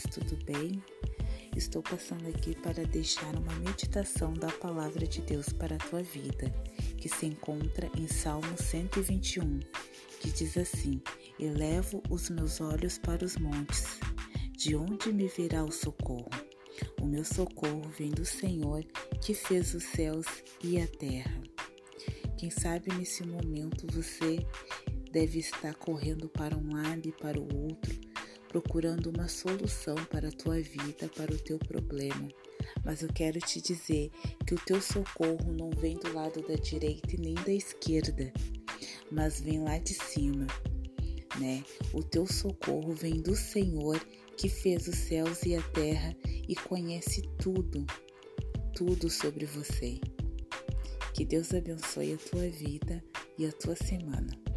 paz, tudo bem? Estou passando aqui para deixar uma meditação da palavra de Deus para a tua vida, que se encontra em Salmo 121, que diz assim: Elevo os meus olhos para os montes, de onde me virá o socorro? O meu socorro vem do Senhor, que fez os céus e a terra. Quem sabe nesse momento você deve estar correndo para um lado e para o outro, procurando uma solução para a tua vida, para o teu problema. Mas eu quero te dizer que o teu socorro não vem do lado da direita e nem da esquerda, mas vem lá de cima, né? O teu socorro vem do Senhor que fez os céus e a terra e conhece tudo, tudo sobre você. Que Deus abençoe a tua vida e a tua semana.